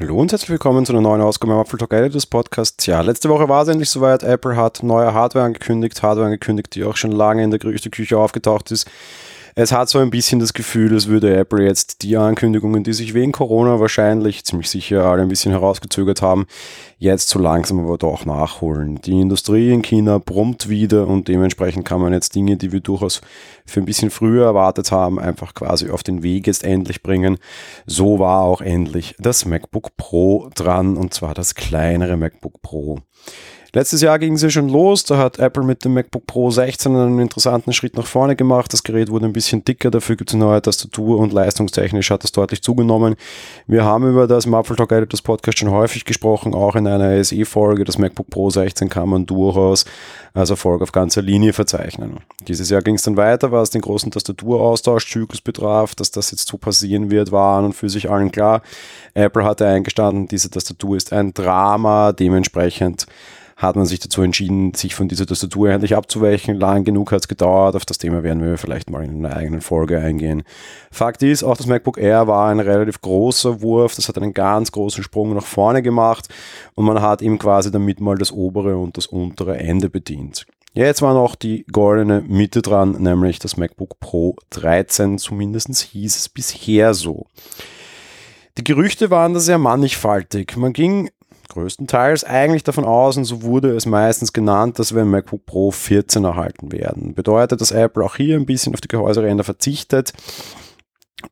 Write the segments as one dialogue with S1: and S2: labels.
S1: Hallo und herzlich willkommen zu einer neuen Ausgabe im Apple Talk Editors Podcast. Ja, letzte Woche war es endlich soweit. Apple hat neue Hardware angekündigt, Hardware angekündigt, die auch schon lange in der Gerüchteküche aufgetaucht ist. Es hat so ein bisschen das Gefühl, als würde Apple jetzt die Ankündigungen, die sich wegen Corona wahrscheinlich ziemlich sicher alle ein bisschen herausgezögert haben, jetzt so langsam aber doch nachholen. Die Industrie in China brummt wieder und dementsprechend kann man jetzt Dinge, die wir durchaus für ein bisschen früher erwartet haben, einfach quasi auf den Weg jetzt endlich bringen. So war auch endlich das MacBook Pro dran und zwar das kleinere MacBook Pro. Letztes Jahr ging es ja schon los, da hat Apple mit dem MacBook Pro 16 einen interessanten Schritt nach vorne gemacht. Das Gerät wurde ein bisschen dicker, dafür gibt es eine neue Tastatur und leistungstechnisch hat das deutlich zugenommen. Wir haben über das Apple Talk Editors Podcast schon häufig gesprochen, auch in einer SE-Folge. Das MacBook Pro 16 kann man durchaus als Erfolg auf ganzer Linie verzeichnen. Dieses Jahr ging es dann weiter, was den großen Tastaturaustauschzyklus betraf, dass das jetzt so passieren wird, war an und für sich allen klar. Apple hatte eingestanden, diese Tastatur ist ein Drama, dementsprechend hat man sich dazu entschieden, sich von dieser Tastatur endlich abzuweichen. Lang genug hat es gedauert. Auf das Thema werden wir vielleicht mal in einer eigenen Folge eingehen. Fakt ist, auch das MacBook Air war ein relativ großer Wurf. Das hat einen ganz großen Sprung nach vorne gemacht und man hat ihm quasi damit mal das obere und das untere Ende bedient. Jetzt war noch die goldene Mitte dran, nämlich das MacBook Pro 13. Zumindest hieß es bisher so. Die Gerüchte waren da sehr mannigfaltig. Man ging größtenteils eigentlich davon aus, und so wurde es meistens genannt, dass wir ein MacBook Pro 14 erhalten werden. Bedeutet, dass Apple auch hier ein bisschen auf die Gehäuseränder verzichtet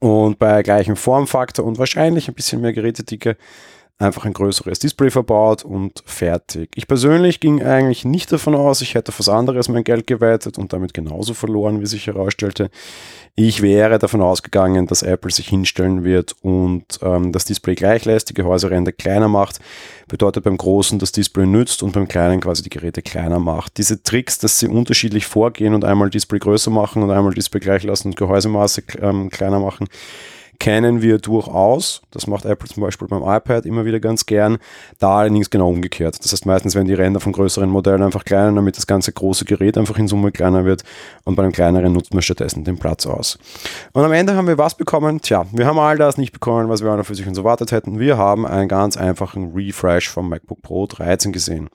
S1: und bei gleichem Formfaktor und wahrscheinlich ein bisschen mehr Gerätedicke einfach ein größeres Display verbaut und fertig. Ich persönlich ging eigentlich nicht davon aus, ich hätte auf was anderes mein Geld gewettet und damit genauso verloren, wie sich herausstellte. Ich wäre davon ausgegangen, dass Apple sich hinstellen wird und ähm, das Display gleich lässt, die Gehäuseränder kleiner macht. Bedeutet beim Großen das Display nützt und beim Kleinen quasi die Geräte kleiner macht. Diese Tricks, dass sie unterschiedlich vorgehen und einmal Display größer machen und einmal Display gleich lassen und Gehäusemaße ähm, kleiner machen, kennen wir durchaus. Das macht Apple zum Beispiel beim iPad immer wieder ganz gern. Da allerdings genau umgekehrt. Das heißt, meistens werden die Ränder von größeren Modellen einfach kleiner, damit das ganze große Gerät einfach in Summe kleiner wird. Und bei einem kleineren nutzt man stattdessen den Platz aus. Und am Ende haben wir was bekommen? Tja, wir haben all das nicht bekommen, was wir an für sich uns erwartet hätten. Wir haben einen ganz einfachen Refresh vom MacBook Pro 13 gesehen.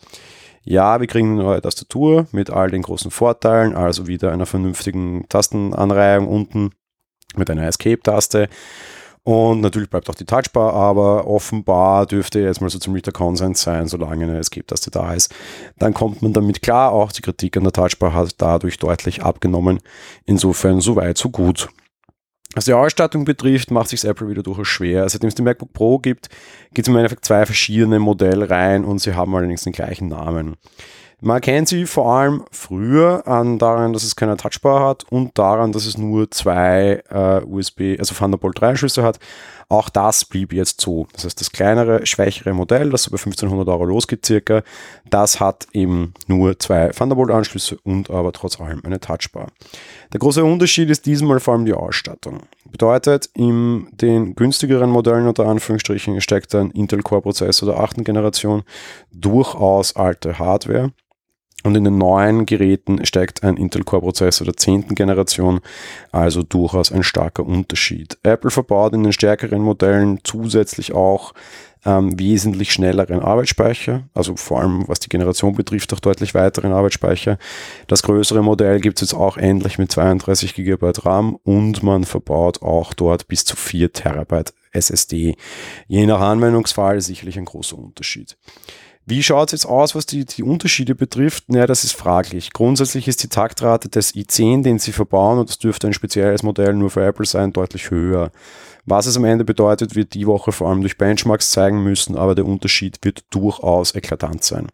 S1: Ja, wir kriegen eine neue Tastatur mit all den großen Vorteilen, also wieder einer vernünftigen Tastenanreihung unten mit einer Escape-Taste. Und natürlich bleibt auch die Touchbar, aber offenbar dürfte jetzt mal so ziemlich der Konsens sein, solange eine Escape-Taste da ist. Dann kommt man damit klar. Auch die Kritik an der Touchbar hat dadurch deutlich abgenommen. Insofern so weit, so gut. Was die Ausstattung betrifft, macht sich Apple wieder durchaus schwer. Seitdem es den MacBook Pro gibt, gibt es im Endeffekt zwei verschiedene Modellreihen und sie haben allerdings den gleichen Namen. Man kennt sie vor allem früher an daran, dass es keine Touchbar hat und daran, dass es nur zwei äh, USB, also Thunderbolt 3 Anschlüsse hat. Auch das blieb jetzt so. Das heißt, das kleinere, schwächere Modell, das so bei 1500 Euro losgeht circa, das hat eben nur zwei Thunderbolt-Anschlüsse und aber trotz allem eine Touchbar. Der große Unterschied ist diesmal vor allem die Ausstattung. Bedeutet, in den günstigeren Modellen unter Anführungsstrichen steckt ein Intel Core Prozessor der achten Generation durchaus alte Hardware und in den neuen Geräten steckt ein Intel Core Prozessor der zehnten Generation, also durchaus ein starker Unterschied. Apple verbaut in den stärkeren Modellen zusätzlich auch ähm, wesentlich schnelleren Arbeitsspeicher, also vor allem was die Generation betrifft, auch deutlich weiteren Arbeitsspeicher. Das größere Modell gibt es jetzt auch endlich mit 32 GB RAM und man verbaut auch dort bis zu 4 Terabyte SSD. Je nach Anwendungsfall sicherlich ein großer Unterschied. Wie schaut es jetzt aus, was die, die Unterschiede betrifft? Naja, das ist fraglich. Grundsätzlich ist die Taktrate des i10, den sie verbauen, und das dürfte ein spezielles Modell nur für Apple sein, deutlich höher. Was es am Ende bedeutet, wird die Woche vor allem durch Benchmarks zeigen müssen, aber der Unterschied wird durchaus eklatant sein.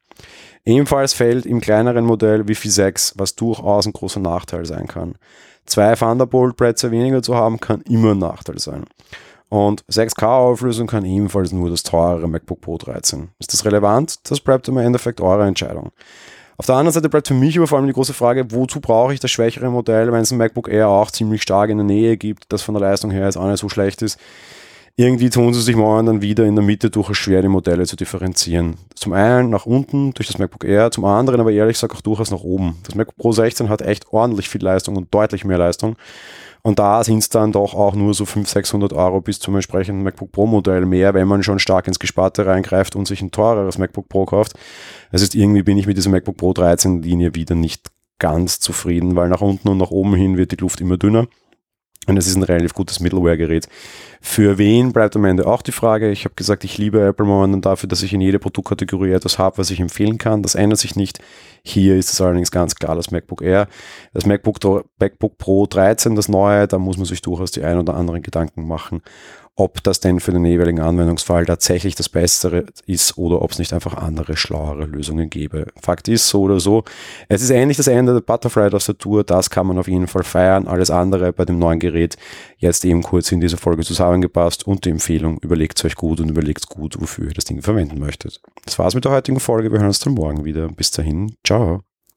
S1: Ebenfalls fällt im kleineren Modell Wi-Fi 6, was durchaus ein großer Nachteil sein kann. Zwei Thunderbolt-Plätze weniger zu haben, kann immer ein Nachteil sein. Und 6K-Auflösung kann ebenfalls nur das teurere MacBook Pro 13. Ist das relevant? Das bleibt im Endeffekt eure Entscheidung. Auf der anderen Seite bleibt für mich aber vor allem die große Frage, wozu brauche ich das schwächere Modell, wenn es ein MacBook Air auch ziemlich stark in der Nähe gibt, das von der Leistung her jetzt auch nicht so schlecht ist. irgendwie tun sie sich morgen dann wieder in der Mitte durchaus schwer, die Modelle zu differenzieren. Zum einen nach unten durch das MacBook Air, zum anderen aber ehrlich gesagt auch durchaus nach oben. Das MacBook Pro 16 hat echt ordentlich viel Leistung und deutlich mehr Leistung. Und da sind es dann doch auch nur so 500, 600 Euro bis zum entsprechenden MacBook Pro Modell mehr, wenn man schon stark ins Gesparte reingreift und sich ein teureres MacBook Pro kauft. Das heißt, irgendwie bin ich mit dieser MacBook Pro 13 Linie wieder nicht ganz zufrieden, weil nach unten und nach oben hin wird die Luft immer dünner. Und es ist ein relativ gutes Middleware-Gerät. Für wen bleibt am Ende auch die Frage. Ich habe gesagt, ich liebe Apple momentan dafür, dass ich in jeder Produktkategorie etwas habe, was ich empfehlen kann. Das ändert sich nicht. Hier ist es allerdings ganz klar das MacBook Air. Das MacBook, MacBook Pro 13, das neue, da muss man sich durchaus die ein oder anderen Gedanken machen ob das denn für den jeweiligen Anwendungsfall tatsächlich das Bessere ist oder ob es nicht einfach andere, schlauere Lösungen gäbe. Fakt ist so oder so, es ist ähnlich das Ende der Butterfly-Tastatur, das kann man auf jeden Fall feiern. Alles andere bei dem neuen Gerät jetzt eben kurz in dieser Folge zusammengepasst und die Empfehlung, überlegt es euch gut und überlegt gut, wofür ihr das Ding verwenden möchtet. Das war's mit der heutigen Folge, wir hören uns dann morgen wieder. Bis dahin, ciao.